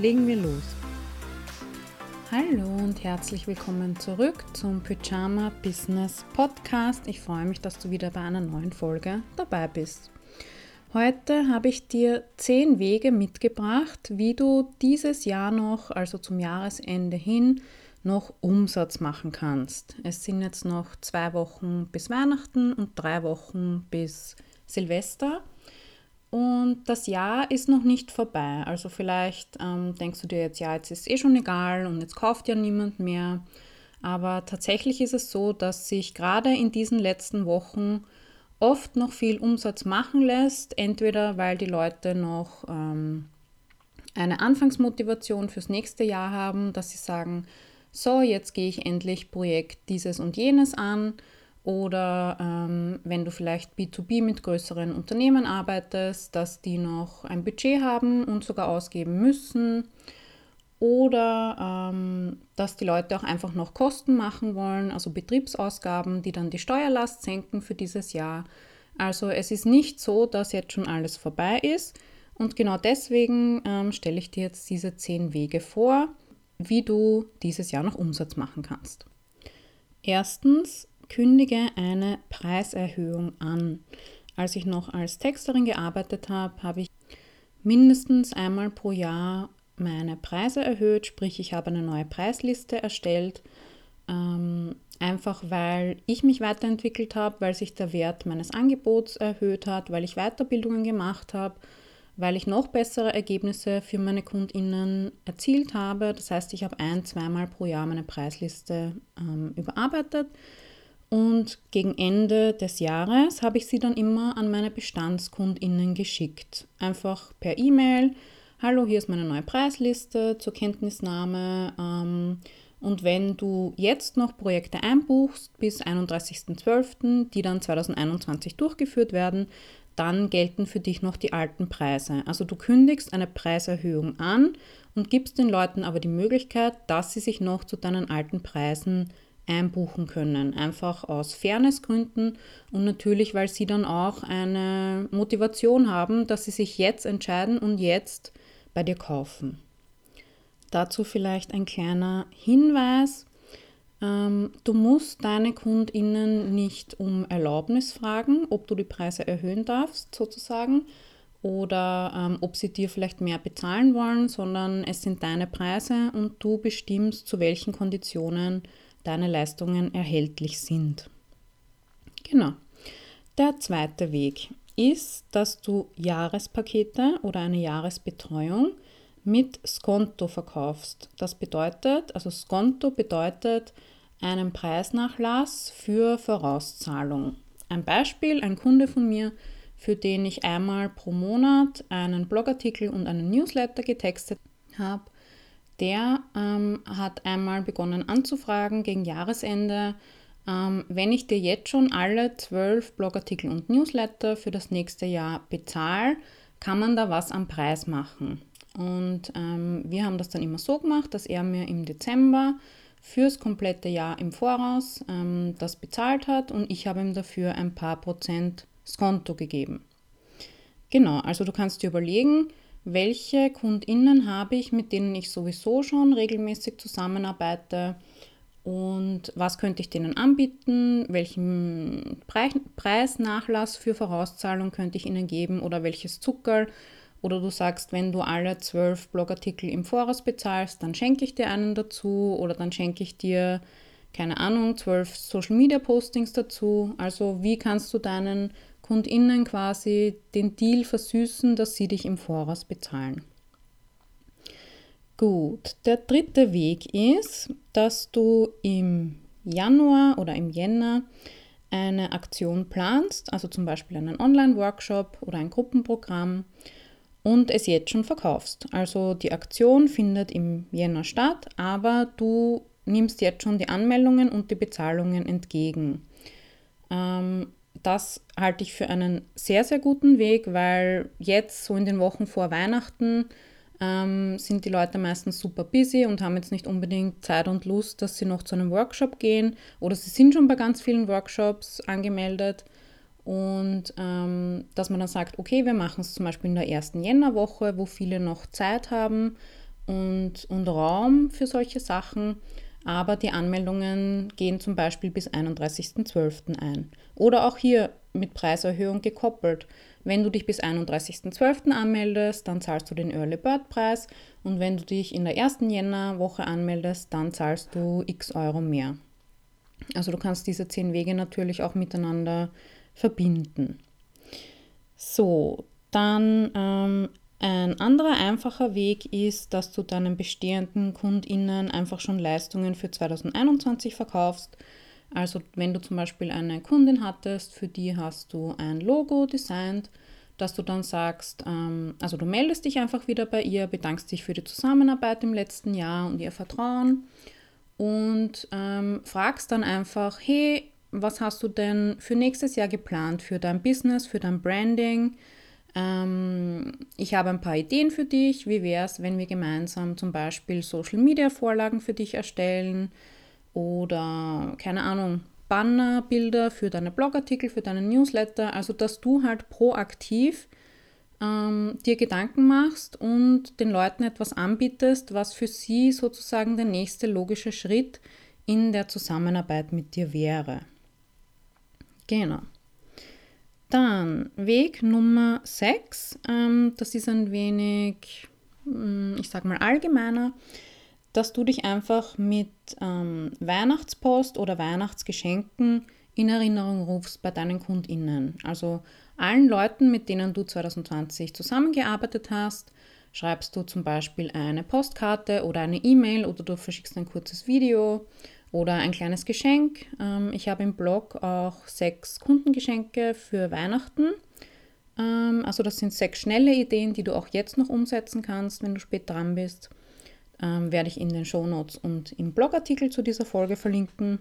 Legen wir los. Hallo und herzlich willkommen zurück zum Pyjama Business Podcast. Ich freue mich, dass du wieder bei einer neuen Folge dabei bist. Heute habe ich dir zehn Wege mitgebracht, wie du dieses Jahr noch, also zum Jahresende hin, noch Umsatz machen kannst. Es sind jetzt noch zwei Wochen bis Weihnachten und drei Wochen bis Silvester. Und das Jahr ist noch nicht vorbei. Also vielleicht ähm, denkst du dir jetzt, ja, jetzt ist eh schon egal und jetzt kauft ja niemand mehr. Aber tatsächlich ist es so, dass sich gerade in diesen letzten Wochen oft noch viel Umsatz machen lässt. Entweder weil die Leute noch ähm, eine Anfangsmotivation fürs nächste Jahr haben, dass sie sagen, so, jetzt gehe ich endlich Projekt dieses und jenes an oder ähm, wenn du vielleicht B2B mit größeren Unternehmen arbeitest, dass die noch ein Budget haben und sogar ausgeben müssen. Oder ähm, dass die Leute auch einfach noch Kosten machen wollen, also Betriebsausgaben, die dann die Steuerlast senken für dieses Jahr. Also es ist nicht so, dass jetzt schon alles vorbei ist. Und genau deswegen ähm, stelle ich dir jetzt diese zehn Wege vor, wie du dieses Jahr noch Umsatz machen kannst. Erstens, kündige eine Preiserhöhung an. Als ich noch als Texterin gearbeitet habe, habe ich mindestens einmal pro Jahr meine Preise erhöht, sprich ich habe eine neue Preisliste erstellt, ähm, einfach weil ich mich weiterentwickelt habe, weil sich der Wert meines Angebots erhöht hat, weil ich Weiterbildungen gemacht habe, weil ich noch bessere Ergebnisse für meine Kundinnen erzielt habe. Das heißt, ich habe ein, zweimal pro Jahr meine Preisliste ähm, überarbeitet und gegen Ende des Jahres habe ich sie dann immer an meine Bestandskundinnen geschickt. Einfach per E-Mail. Hallo, hier ist meine neue Preisliste zur Kenntnisnahme. Ähm, und wenn du jetzt noch Projekte einbuchst bis 31.12., die dann 2021 durchgeführt werden, dann gelten für dich noch die alten Preise. Also du kündigst eine Preiserhöhung an und gibst den Leuten aber die Möglichkeit, dass sie sich noch zu deinen alten Preisen einbuchen können. Einfach aus Fairnessgründen und natürlich, weil sie dann auch eine Motivation haben, dass sie sich jetzt entscheiden und jetzt bei dir kaufen. Dazu vielleicht ein kleiner Hinweis. Ähm, du musst deine KundInnen nicht um Erlaubnis fragen, ob du die Preise erhöhen darfst, sozusagen, oder ähm, ob sie dir vielleicht mehr bezahlen wollen, sondern es sind deine Preise und du bestimmst, zu welchen Konditionen deine Leistungen erhältlich sind. Genau. Der zweite Weg ist, dass du Jahrespakete oder eine Jahresbetreuung mit Skonto verkaufst. Das bedeutet, also Skonto bedeutet einen Preisnachlass für Vorauszahlung. Ein Beispiel, ein Kunde von mir, für den ich einmal pro Monat einen Blogartikel und einen Newsletter getextet habe, der ähm, hat einmal begonnen anzufragen gegen Jahresende, ähm, wenn ich dir jetzt schon alle zwölf Blogartikel und Newsletter für das nächste Jahr bezahle, kann man da was am Preis machen. Und ähm, wir haben das dann immer so gemacht, dass er mir im Dezember fürs komplette Jahr im Voraus ähm, das bezahlt hat und ich habe ihm dafür ein paar Prozent Skonto gegeben. Genau, also du kannst dir überlegen, welche KundInnen habe ich, mit denen ich sowieso schon regelmäßig zusammenarbeite und was könnte ich denen anbieten, welchen Preisnachlass für Vorauszahlung könnte ich ihnen geben oder welches Zucker. Oder du sagst, wenn du alle zwölf Blogartikel im Voraus bezahlst, dann schenke ich dir einen dazu oder dann schenke ich dir, keine Ahnung, zwölf Social Media Postings dazu. Also wie kannst du deinen KundInnen quasi den Deal versüßen, dass sie dich im Voraus bezahlen. Gut, der dritte Weg ist, dass du im Januar oder im Jänner eine Aktion planst, also zum Beispiel einen Online-Workshop oder ein Gruppenprogramm und es jetzt schon verkaufst. Also die Aktion findet im Jänner statt, aber du nimmst jetzt schon die Anmeldungen und die Bezahlungen entgegen. Das halte ich für einen sehr, sehr guten Weg, weil jetzt so in den Wochen vor Weihnachten ähm, sind die Leute meistens super busy und haben jetzt nicht unbedingt Zeit und Lust, dass sie noch zu einem Workshop gehen oder sie sind schon bei ganz vielen Workshops angemeldet und ähm, dass man dann sagt, okay, wir machen es zum Beispiel in der ersten Jännerwoche, wo viele noch Zeit haben und, und Raum für solche Sachen. Aber die Anmeldungen gehen zum Beispiel bis 31.12. ein. Oder auch hier mit Preiserhöhung gekoppelt. Wenn du dich bis 31.12. anmeldest, dann zahlst du den Early Bird Preis und wenn du dich in der ersten Jännerwoche anmeldest, dann zahlst du x Euro mehr. Also du kannst diese zehn Wege natürlich auch miteinander verbinden. So, dann ähm, ein anderer einfacher Weg ist, dass du deinen bestehenden KundInnen einfach schon Leistungen für 2021 verkaufst. Also wenn du zum Beispiel eine Kundin hattest, für die hast du ein Logo designt, dass du dann sagst, ähm, also du meldest dich einfach wieder bei ihr, bedankst dich für die Zusammenarbeit im letzten Jahr und ihr Vertrauen und ähm, fragst dann einfach, hey, was hast du denn für nächstes Jahr geplant, für dein Business, für dein Branding? Ähm, ich habe ein paar Ideen für dich. Wie wäre es, wenn wir gemeinsam zum Beispiel Social-Media-Vorlagen für dich erstellen oder, keine Ahnung, Bannerbilder für deine Blogartikel, für deine Newsletter? Also, dass du halt proaktiv ähm, dir Gedanken machst und den Leuten etwas anbietest, was für sie sozusagen der nächste logische Schritt in der Zusammenarbeit mit dir wäre. Genau. Dann Weg Nummer 6, ähm, das ist ein wenig, mm, ich sag mal, allgemeiner, dass du dich einfach mit ähm, Weihnachtspost oder Weihnachtsgeschenken in Erinnerung rufst bei deinen KundInnen. Also allen Leuten, mit denen du 2020 zusammengearbeitet hast, schreibst du zum Beispiel eine Postkarte oder eine E-Mail oder du verschickst ein kurzes Video oder ein kleines Geschenk. Ähm, ich habe im Blog auch sechs Kundengeschenke für Weihnachten. Ähm, also das sind sechs schnelle Ideen, die du auch jetzt noch umsetzen kannst, wenn du spät dran bist. Ähm, werde ich in den Shownotes und im Blogartikel zu dieser Folge verlinken.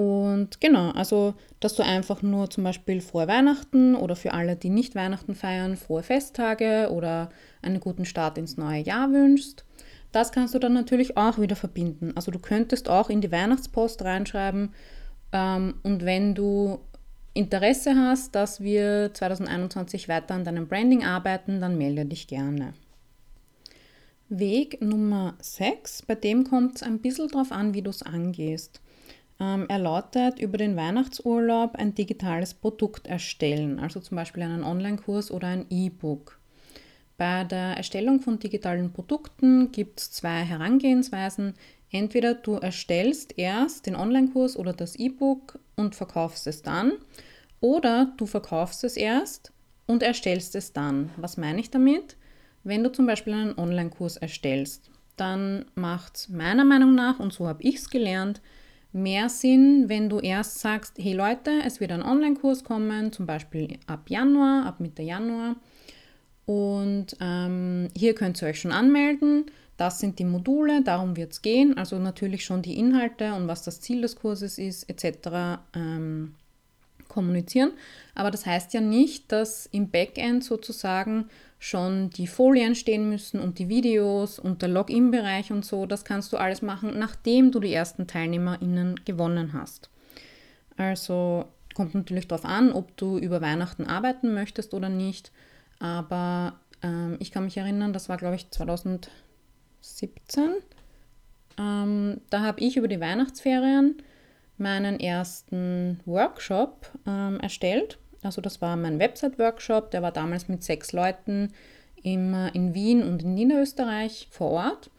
Und genau, also dass du einfach nur zum Beispiel frohe Weihnachten oder für alle, die nicht Weihnachten feiern, frohe Festtage oder einen guten Start ins neue Jahr wünschst. Das kannst du dann natürlich auch wieder verbinden. Also du könntest auch in die Weihnachtspost reinschreiben ähm, und wenn du Interesse hast, dass wir 2021 weiter an deinem Branding arbeiten, dann melde dich gerne. Weg Nummer 6, bei dem kommt es ein bisschen darauf an, wie du es angehst. Ähm, er lautet über den Weihnachtsurlaub ein digitales Produkt erstellen, also zum Beispiel einen Online-Kurs oder ein E-Book. Bei der Erstellung von digitalen Produkten gibt es zwei Herangehensweisen. Entweder du erstellst erst den Online-Kurs oder das E-Book und verkaufst es dann, oder du verkaufst es erst und erstellst es dann. Was meine ich damit? Wenn du zum Beispiel einen Online-Kurs erstellst, dann macht es meiner Meinung nach, und so habe ich es gelernt, mehr Sinn, wenn du erst sagst, hey Leute, es wird ein Online-Kurs kommen, zum Beispiel ab Januar, ab Mitte Januar und ähm, hier könnt ihr euch schon anmelden. Das sind die Module, darum wird es gehen. Also natürlich schon die Inhalte und was das Ziel des Kurses ist, etc. Ähm, kommunizieren. Aber das heißt ja nicht, dass im Backend sozusagen schon die Folien stehen müssen und die Videos und der Login-Bereich und so. Das kannst du alles machen, nachdem du die ersten TeilnehmerInnen gewonnen hast. Also kommt natürlich darauf an, ob du über Weihnachten arbeiten möchtest oder nicht. Aber ähm, ich kann mich erinnern, das war, glaube ich, 2017. Ähm, da habe ich über die Weihnachtsferien meinen ersten Workshop ähm, erstellt. Also das war mein Website-Workshop, der war damals mit sechs Leuten im, in Wien und in Niederösterreich vor Ort.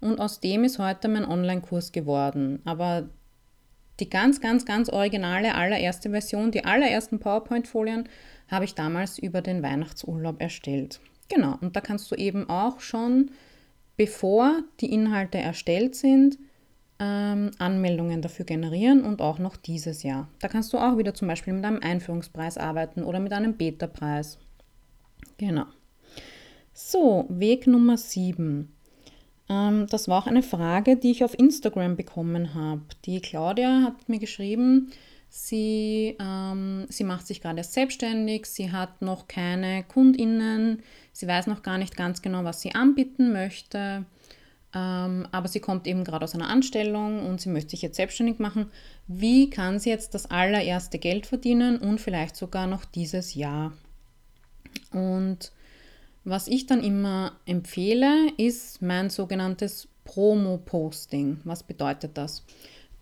Und aus dem ist heute mein Online-Kurs geworden. Aber die ganz, ganz, ganz originale allererste Version, die allerersten PowerPoint-Folien habe ich damals über den Weihnachtsurlaub erstellt. Genau, und da kannst du eben auch schon, bevor die Inhalte erstellt sind, ähm, Anmeldungen dafür generieren und auch noch dieses Jahr. Da kannst du auch wieder zum Beispiel mit einem Einführungspreis arbeiten oder mit einem Beta-Preis. Genau. So, Weg Nummer 7. Ähm, das war auch eine Frage, die ich auf Instagram bekommen habe. Die Claudia hat mir geschrieben, sie, ähm, sie macht sich gerade selbstständig, sie hat noch keine KundInnen, sie weiß noch gar nicht ganz genau, was sie anbieten möchte. Ähm, aber sie kommt eben gerade aus einer Anstellung und sie möchte sich jetzt selbstständig machen. Wie kann sie jetzt das allererste Geld verdienen und vielleicht sogar noch dieses Jahr? Und was ich dann immer empfehle, ist mein sogenanntes Promo-Posting. Was bedeutet das?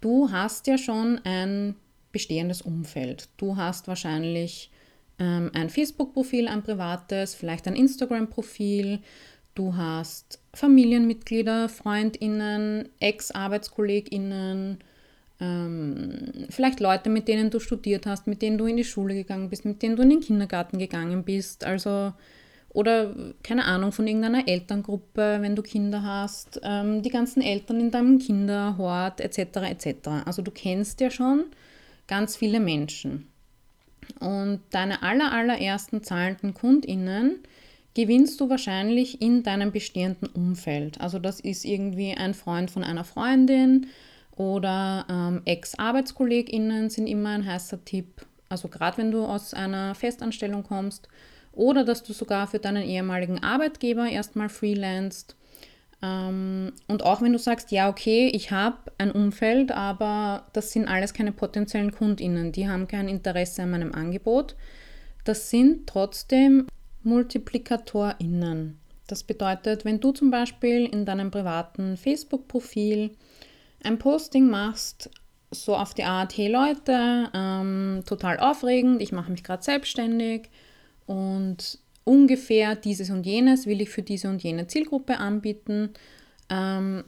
Du hast ja schon ein bestehendes Umfeld. Du hast wahrscheinlich ähm, ein Facebook-Profil, ein privates, vielleicht ein Instagram-Profil. Du hast Familienmitglieder, Freundinnen, Ex-Arbeitskolleginnen, ähm, vielleicht Leute, mit denen du studiert hast, mit denen du in die Schule gegangen bist, mit denen du in den Kindergarten gegangen bist. Also oder keine Ahnung von irgendeiner Elterngruppe, wenn du Kinder hast, ähm, die ganzen Eltern in deinem Kinderhort etc. etc. Also du kennst ja schon ganz viele Menschen. Und deine aller, allerersten zahlenden KundInnen gewinnst du wahrscheinlich in deinem bestehenden Umfeld. Also das ist irgendwie ein Freund von einer Freundin oder ähm, Ex-ArbeitskollegInnen sind immer ein heißer Tipp. Also gerade wenn du aus einer Festanstellung kommst oder dass du sogar für deinen ehemaligen Arbeitgeber erstmal freelancest. Ähm, und auch wenn du sagst, ja, okay, ich habe ein Umfeld, aber das sind alles keine potenziellen KundInnen, die haben kein Interesse an meinem Angebot. Das sind trotzdem MultiplikatorInnen. Das bedeutet, wenn du zum Beispiel in deinem privaten Facebook-Profil ein Posting machst, so auf die Art, hey Leute, ähm, total aufregend, ich mache mich gerade selbstständig, und ungefähr dieses und jenes will ich für diese und jene Zielgruppe anbieten. Ähm,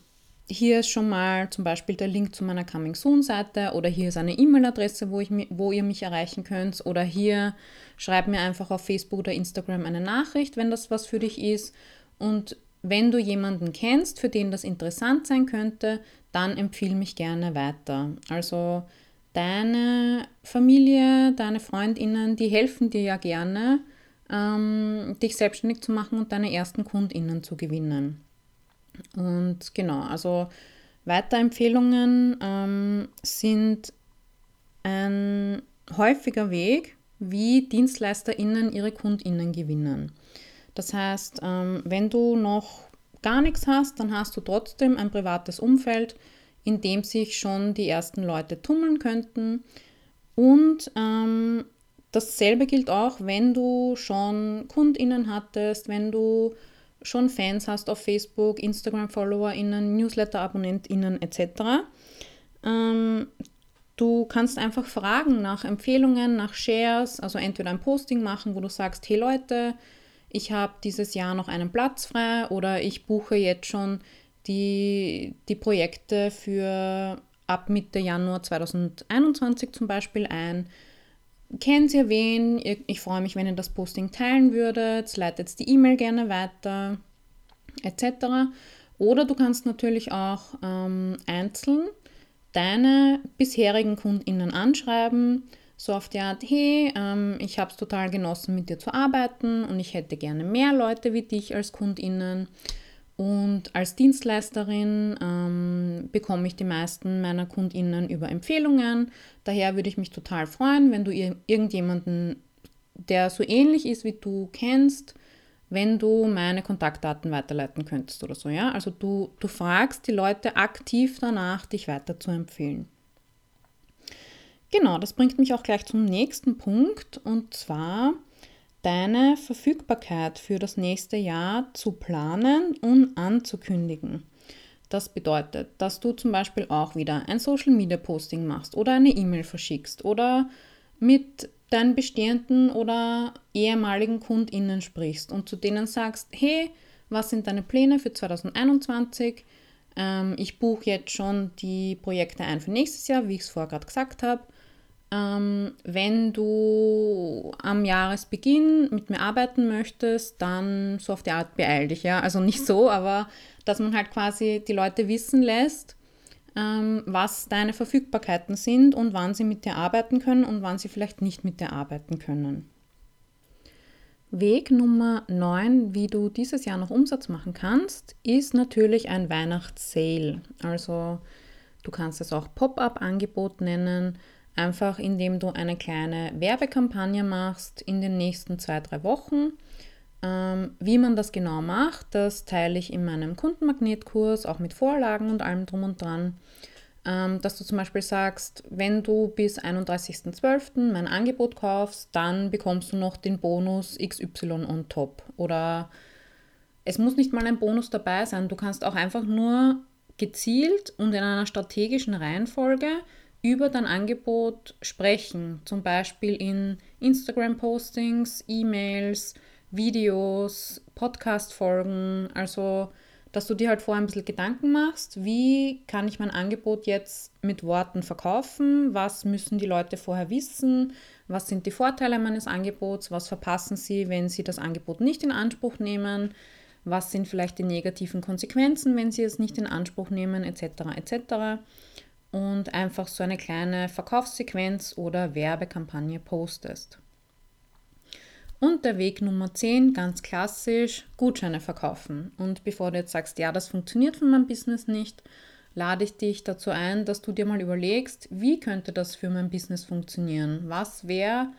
hier ist schon mal zum Beispiel der Link zu meiner Coming Soon Seite oder hier ist eine E-Mail-Adresse, wo, wo ihr mich erreichen könnt oder hier schreib mir einfach auf Facebook oder Instagram eine Nachricht, wenn das was für dich ist. Und wenn du jemanden kennst, für den das interessant sein könnte, dann empfiehl mich gerne weiter. Also deine Familie, deine Freundinnen, die helfen dir ja gerne, ähm, dich selbstständig zu machen und deine ersten Kundinnen zu gewinnen. Und genau, also Weiterempfehlungen ähm, sind ein häufiger Weg, wie DienstleisterInnen ihre KundInnen gewinnen. Das heißt, ähm, wenn du noch gar nichts hast, dann hast du trotzdem ein privates Umfeld, in dem sich schon die ersten Leute tummeln könnten. Und ähm, dasselbe gilt auch, wenn du schon KundInnen hattest, wenn du schon Fans hast auf Facebook, Instagram-FollowerInnen, Newsletter-AbonnentInnen etc. Ähm, du kannst einfach fragen nach Empfehlungen, nach Shares, also entweder ein Posting machen, wo du sagst, hey Leute, ich habe dieses Jahr noch einen Platz frei oder ich buche jetzt schon die, die Projekte für ab Mitte Januar 2021 zum Beispiel ein. Kennt ihr wen? Ich freue mich, wenn ihr das Posting teilen würdet. Leitet die E-Mail gerne weiter, etc. Oder du kannst natürlich auch ähm, einzeln deine bisherigen KundInnen anschreiben, so auf die Art, hey, ähm, ich habe es total genossen, mit dir zu arbeiten und ich hätte gerne mehr Leute wie dich als KundInnen. Und als Dienstleisterin ähm, bekomme ich die meisten meiner KundInnen über Empfehlungen. Daher würde ich mich total freuen, wenn du irgendjemanden, der so ähnlich ist wie du, kennst, wenn du meine Kontaktdaten weiterleiten könntest oder so. Ja? Also du, du fragst die Leute aktiv danach, dich weiter zu empfehlen. Genau, das bringt mich auch gleich zum nächsten Punkt und zwar deine Verfügbarkeit für das nächste Jahr zu planen und anzukündigen. Das bedeutet, dass du zum Beispiel auch wieder ein Social Media Posting machst oder eine E-Mail verschickst oder mit deinen bestehenden oder ehemaligen KundInnen sprichst und zu denen sagst, hey, was sind deine Pläne für 2021? Ähm, ich buche jetzt schon die Projekte ein für nächstes Jahr, wie ich es vorher gerade gesagt habe. Ähm, wenn du am Jahresbeginn mit mir arbeiten möchtest, dann so auf die Art beeil dich, ja. Also nicht so, aber dass man halt quasi die Leute wissen lässt, ähm, was deine Verfügbarkeiten sind und wann sie mit dir arbeiten können und wann sie vielleicht nicht mit dir arbeiten können. Weg Nummer 9, wie du dieses Jahr noch Umsatz machen kannst, ist natürlich ein Weihnachtssale. Also du kannst es auch Pop-up-Angebot nennen, einfach indem du eine kleine Werbekampagne machst in den nächsten zwei, drei Wochen. Ähm, wie man das genau macht, das teile ich in meinem Kundenmagnetkurs, auch mit Vorlagen und allem drum und dran. Ähm, dass du zum Beispiel sagst, wenn du bis 31.12. mein Angebot kaufst, dann bekommst du noch den Bonus XY on top. Oder es muss nicht mal ein Bonus dabei sein, du kannst auch einfach nur gezielt und in einer strategischen Reihenfolge über dein Angebot sprechen. Zum Beispiel in Instagram-Postings, E-Mails, Videos, Podcast-Folgen. Also dass du dir halt vorher ein bisschen Gedanken machst, wie kann ich mein Angebot jetzt mit Worten verkaufen, was müssen die Leute vorher wissen, was sind die Vorteile meines Angebots, was verpassen sie, wenn sie das Angebot nicht in Anspruch nehmen, was sind vielleicht die negativen Konsequenzen, wenn sie es nicht in Anspruch nehmen, etc. etc. Und einfach so eine kleine Verkaufssequenz oder Werbekampagne postest. Und der Weg Nummer 10, ganz klassisch, Gutscheine verkaufen. Und bevor du jetzt sagst, ja, das funktioniert für mein Business nicht, lade ich dich dazu ein, dass du dir mal überlegst, wie könnte das für mein Business funktionieren? Was wäre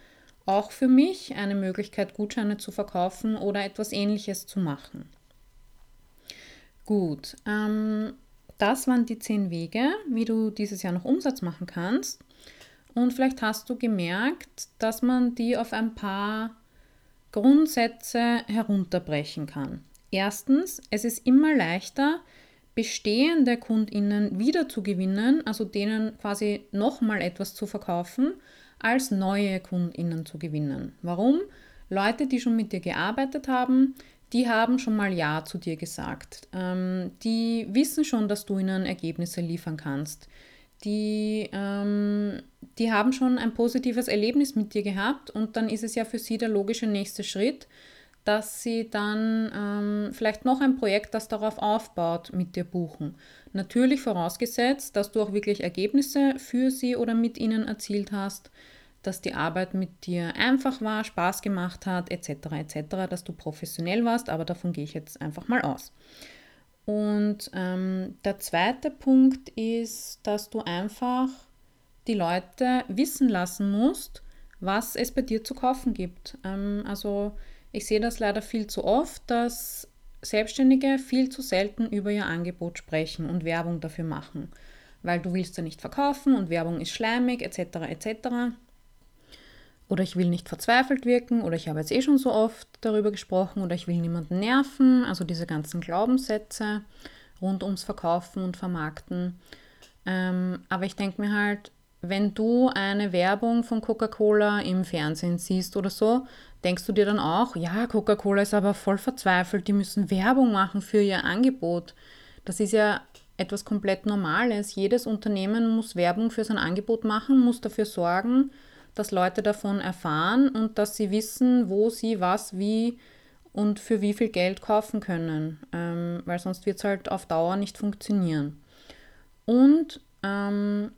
auch für mich eine Möglichkeit, Gutscheine zu verkaufen oder etwas ähnliches zu machen? Gut, ähm, das waren die zehn Wege, wie du dieses Jahr noch Umsatz machen kannst. Und vielleicht hast du gemerkt, dass man die auf ein paar Grundsätze herunterbrechen kann. Erstens, es ist immer leichter, bestehende Kundinnen wiederzugewinnen, also denen quasi nochmal etwas zu verkaufen, als neue Kundinnen zu gewinnen. Warum? Leute, die schon mit dir gearbeitet haben, die haben schon mal Ja zu dir gesagt. Ähm, die wissen schon, dass du ihnen Ergebnisse liefern kannst die, ähm, die haben schon ein positives Erlebnis mit dir gehabt und dann ist es ja für sie der logische nächste Schritt, dass sie dann ähm, vielleicht noch ein Projekt, das darauf aufbaut, mit dir buchen. Natürlich vorausgesetzt, dass du auch wirklich Ergebnisse für sie oder mit ihnen erzielt hast, dass die Arbeit mit dir einfach war, Spaß gemacht hat, etc., etc., dass du professionell warst, aber davon gehe ich jetzt einfach mal aus. Und ähm, der zweite Punkt ist, dass du einfach die Leute wissen lassen musst, was es bei dir zu kaufen gibt. Ähm, also ich sehe das leider viel zu oft, dass Selbstständige viel zu selten über ihr Angebot sprechen und Werbung dafür machen, weil du willst ja nicht verkaufen und Werbung ist schleimig etc. etc oder ich will nicht verzweifelt wirken oder ich habe jetzt eh schon so oft darüber gesprochen oder ich will niemanden nerven, also diese ganzen Glaubenssätze rund ums Verkaufen und Vermarkten. Ähm, aber ich denke mir halt, wenn du eine Werbung von Coca-Cola im Fernsehen siehst oder so, denkst du dir dann auch, ja, Coca-Cola ist aber voll verzweifelt, die müssen Werbung machen für ihr Angebot. Das ist ja etwas komplett Normales. Jedes Unternehmen muss Werbung für sein Angebot machen, muss dafür sorgen, dass Leute davon erfahren und dass sie wissen, wo sie was, wie und für wie viel Geld kaufen können, ähm, weil sonst wird es halt auf Dauer nicht funktionieren. Und ähm,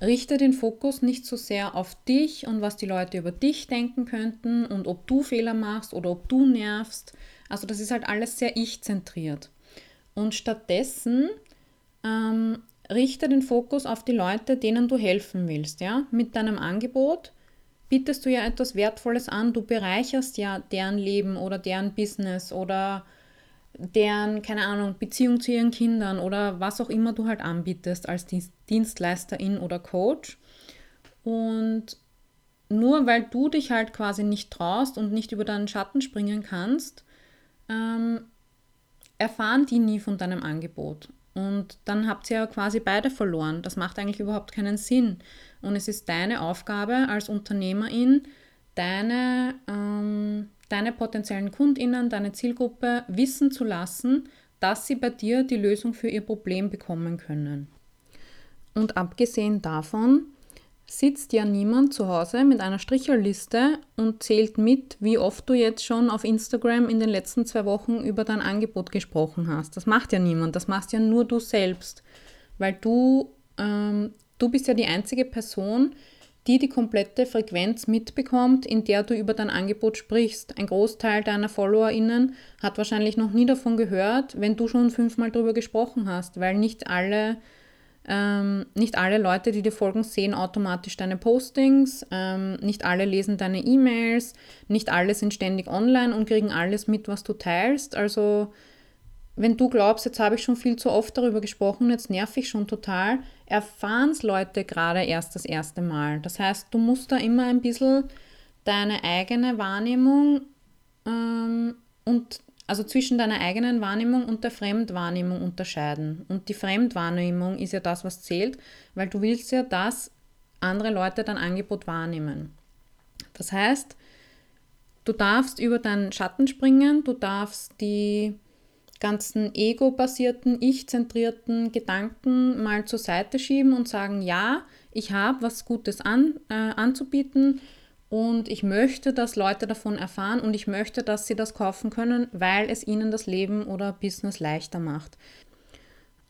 richte den Fokus nicht so sehr auf dich und was die Leute über dich denken könnten und ob du Fehler machst oder ob du nervst. Also das ist halt alles sehr ich-zentriert. Und stattdessen ähm, richte den Fokus auf die Leute, denen du helfen willst. Ja? Mit deinem Angebot bietest du ja etwas Wertvolles an, du bereicherst ja deren Leben oder deren Business oder deren, keine Ahnung, Beziehung zu ihren Kindern oder was auch immer du halt anbietest als Dienstleisterin oder Coach. Und nur weil du dich halt quasi nicht traust und nicht über deinen Schatten springen kannst, ähm, erfahren die nie von deinem Angebot. Und dann habt ihr ja quasi beide verloren. Das macht eigentlich überhaupt keinen Sinn. Und es ist deine Aufgabe als Unternehmerin, deine, ähm, deine potenziellen Kundinnen, deine Zielgruppe wissen zu lassen, dass sie bei dir die Lösung für ihr Problem bekommen können. Und abgesehen davon sitzt ja niemand zu Hause mit einer Strichelliste und zählt mit, wie oft du jetzt schon auf Instagram in den letzten zwei Wochen über dein Angebot gesprochen hast. Das macht ja niemand, das machst ja nur du selbst, weil du, ähm, du bist ja die einzige Person, die die komplette Frequenz mitbekommt, in der du über dein Angebot sprichst. Ein Großteil deiner FollowerInnen hat wahrscheinlich noch nie davon gehört, wenn du schon fünfmal darüber gesprochen hast, weil nicht alle, ähm, nicht alle Leute, die dir folgen, sehen automatisch deine Postings, ähm, nicht alle lesen deine E-Mails, nicht alle sind ständig online und kriegen alles mit, was du teilst. Also wenn du glaubst, jetzt habe ich schon viel zu oft darüber gesprochen, jetzt nerv ich schon total, erfahren es Leute gerade erst das erste Mal. Das heißt, du musst da immer ein bisschen deine eigene Wahrnehmung ähm, und also zwischen deiner eigenen Wahrnehmung und der Fremdwahrnehmung unterscheiden. Und die Fremdwahrnehmung ist ja das, was zählt, weil du willst ja, dass andere Leute dein Angebot wahrnehmen. Das heißt, du darfst über deinen Schatten springen, du darfst die ganzen ego-basierten, ich-zentrierten Gedanken mal zur Seite schieben und sagen, ja, ich habe was Gutes an, äh, anzubieten und ich möchte, dass Leute davon erfahren und ich möchte, dass sie das kaufen können, weil es ihnen das Leben oder Business leichter macht.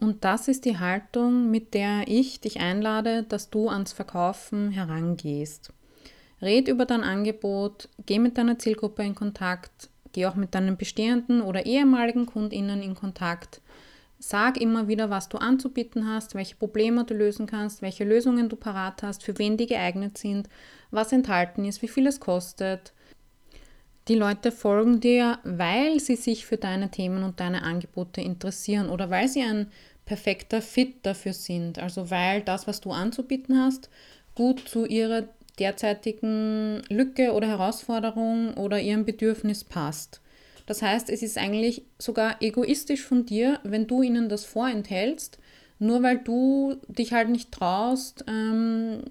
Und das ist die Haltung, mit der ich dich einlade, dass du ans Verkaufen herangehst. Red über dein Angebot, geh mit deiner Zielgruppe in Kontakt, Geh auch mit deinen bestehenden oder ehemaligen KundInnen in Kontakt. Sag immer wieder, was du anzubieten hast, welche Probleme du lösen kannst, welche Lösungen du parat hast, für wen die geeignet sind, was enthalten ist, wie viel es kostet. Die Leute folgen dir, weil sie sich für deine Themen und deine Angebote interessieren oder weil sie ein perfekter Fit dafür sind. Also weil das, was du anzubieten hast, gut zu ihrer derzeitigen Lücke oder Herausforderung oder ihrem Bedürfnis passt. Das heißt, es ist eigentlich sogar egoistisch von dir, wenn du ihnen das vorenthältst, nur weil du dich halt nicht traust, ähm,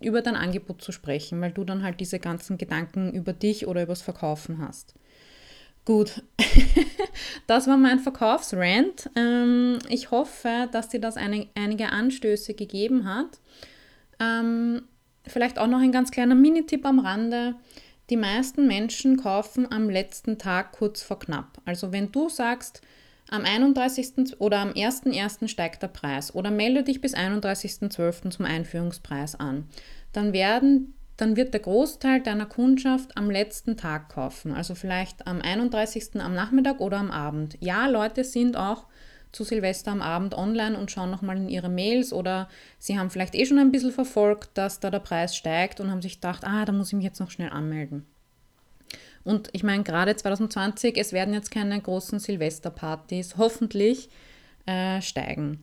über dein Angebot zu sprechen, weil du dann halt diese ganzen Gedanken über dich oder übers Verkaufen hast. Gut, das war mein Verkaufsrant. Ähm, ich hoffe, dass dir das eine, einige Anstöße gegeben hat. Ähm, Vielleicht auch noch ein ganz kleiner Minitipp am Rande. Die meisten Menschen kaufen am letzten Tag kurz vor knapp. Also wenn du sagst, am 31. oder am 1.1. steigt der Preis oder melde dich bis 31.12. zum Einführungspreis an, dann, werden, dann wird der Großteil deiner Kundschaft am letzten Tag kaufen. Also vielleicht am 31. am Nachmittag oder am Abend. Ja, Leute sind auch zu Silvester am Abend online und schauen nochmal in ihre Mails oder sie haben vielleicht eh schon ein bisschen verfolgt, dass da der Preis steigt und haben sich gedacht, ah, da muss ich mich jetzt noch schnell anmelden. Und ich meine, gerade 2020, es werden jetzt keine großen Silvesterpartys hoffentlich äh, steigen.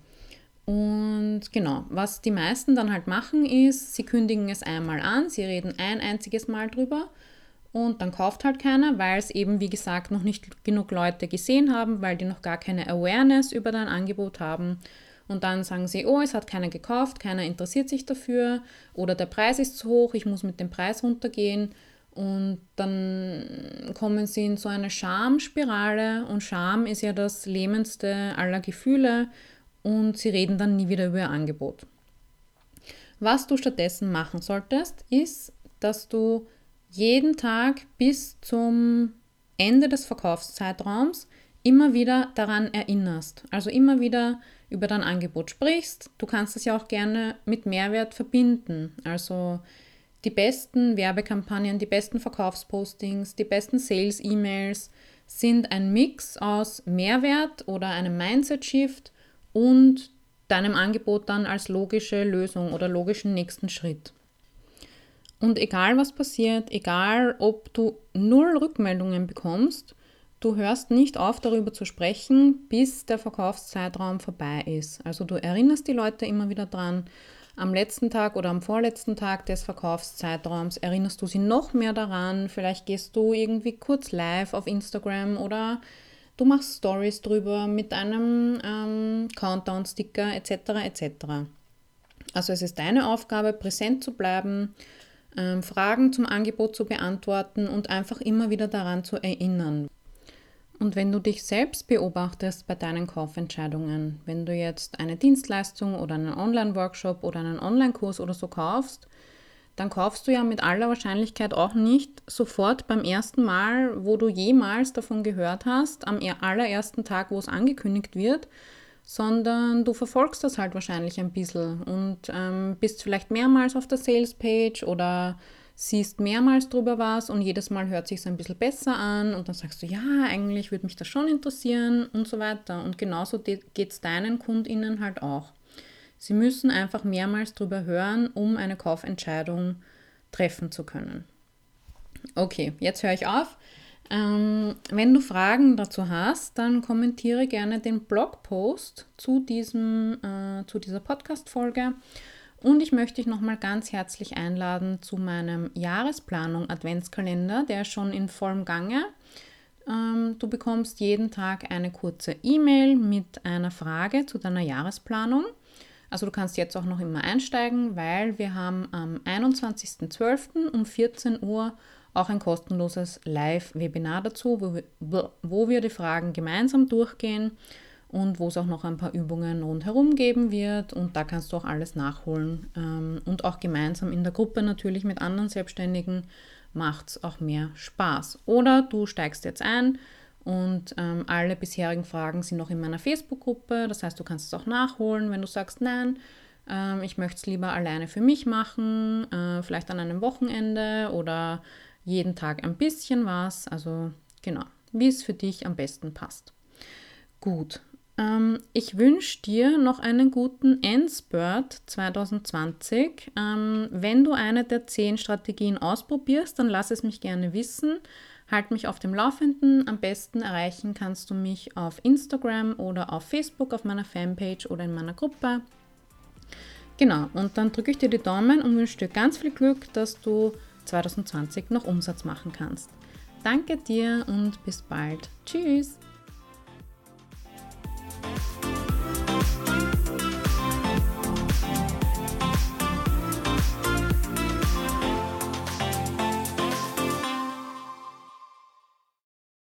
Und genau, was die meisten dann halt machen ist, sie kündigen es einmal an, sie reden ein einziges Mal drüber und dann kauft halt keiner, weil es eben, wie gesagt, noch nicht genug Leute gesehen haben, weil die noch gar keine Awareness über dein Angebot haben. Und dann sagen sie, oh, es hat keiner gekauft, keiner interessiert sich dafür oder der Preis ist zu hoch, ich muss mit dem Preis runtergehen. Und dann kommen sie in so eine Schamspirale und Scham ist ja das lähmendste aller Gefühle und sie reden dann nie wieder über ihr Angebot. Was du stattdessen machen solltest, ist, dass du jeden Tag bis zum Ende des Verkaufszeitraums immer wieder daran erinnerst. Also immer wieder über dein Angebot sprichst. Du kannst es ja auch gerne mit Mehrwert verbinden. Also die besten Werbekampagnen, die besten Verkaufspostings, die besten Sales-E-Mails sind ein Mix aus Mehrwert oder einem Mindset-Shift und deinem Angebot dann als logische Lösung oder logischen nächsten Schritt. Und egal was passiert, egal ob du null Rückmeldungen bekommst, du hörst nicht auf darüber zu sprechen, bis der Verkaufszeitraum vorbei ist. Also du erinnerst die Leute immer wieder dran. Am letzten Tag oder am vorletzten Tag des Verkaufszeitraums erinnerst du sie noch mehr daran. Vielleicht gehst du irgendwie kurz live auf Instagram oder du machst Stories drüber mit einem ähm, Countdown-Sticker etc. etc. Also es ist deine Aufgabe, präsent zu bleiben ähm, Fragen zum Angebot zu beantworten und einfach immer wieder daran zu erinnern. Und wenn du dich selbst beobachtest bei deinen Kaufentscheidungen, wenn du jetzt eine Dienstleistung oder einen Online-Workshop oder einen Online-Kurs oder so kaufst, dann kaufst du ja mit aller Wahrscheinlichkeit auch nicht sofort beim ersten Mal, wo du jemals davon gehört hast, am allerersten Tag, wo es angekündigt wird, sondern du verfolgst das halt wahrscheinlich ein bisschen und ähm, bist vielleicht mehrmals auf der Sales-Page oder siehst mehrmals drüber was und jedes Mal hört sich so ein bisschen besser an und dann sagst du, ja, eigentlich würde mich das schon interessieren und so weiter. Und genauso geht es deinen KundInnen halt auch. Sie müssen einfach mehrmals drüber hören, um eine Kaufentscheidung treffen zu können. Okay, jetzt höre ich auf. Ähm, wenn du Fragen dazu hast, dann kommentiere gerne den Blogpost zu, diesem, äh, zu dieser Podcast-Folge. Und ich möchte dich nochmal ganz herzlich einladen zu meinem Jahresplanung Adventskalender, der ist schon in vollem Gange. Ähm, du bekommst jeden Tag eine kurze E-Mail mit einer Frage zu deiner Jahresplanung. Also du kannst jetzt auch noch immer einsteigen, weil wir haben am 21.12. um 14 Uhr auch ein kostenloses Live-Webinar dazu, wo wir, wo wir die Fragen gemeinsam durchgehen und wo es auch noch ein paar Übungen rundherum geben wird. Und da kannst du auch alles nachholen. Ähm, und auch gemeinsam in der Gruppe natürlich mit anderen Selbstständigen macht es auch mehr Spaß. Oder du steigst jetzt ein und ähm, alle bisherigen Fragen sind noch in meiner Facebook-Gruppe. Das heißt, du kannst es auch nachholen, wenn du sagst, nein, ähm, ich möchte es lieber alleine für mich machen, äh, vielleicht an einem Wochenende oder jeden Tag ein bisschen was. Also genau, wie es für dich am besten passt. Gut, ähm, ich wünsche dir noch einen guten Endspurt 2020. Ähm, wenn du eine der zehn Strategien ausprobierst, dann lass es mich gerne wissen. Halt mich auf dem Laufenden. Am besten erreichen kannst du mich auf Instagram oder auf Facebook, auf meiner Fanpage oder in meiner Gruppe. Genau, und dann drücke ich dir die Daumen und wünsche dir ganz viel Glück, dass du 2020 noch Umsatz machen kannst. Danke dir und bis bald. Tschüss!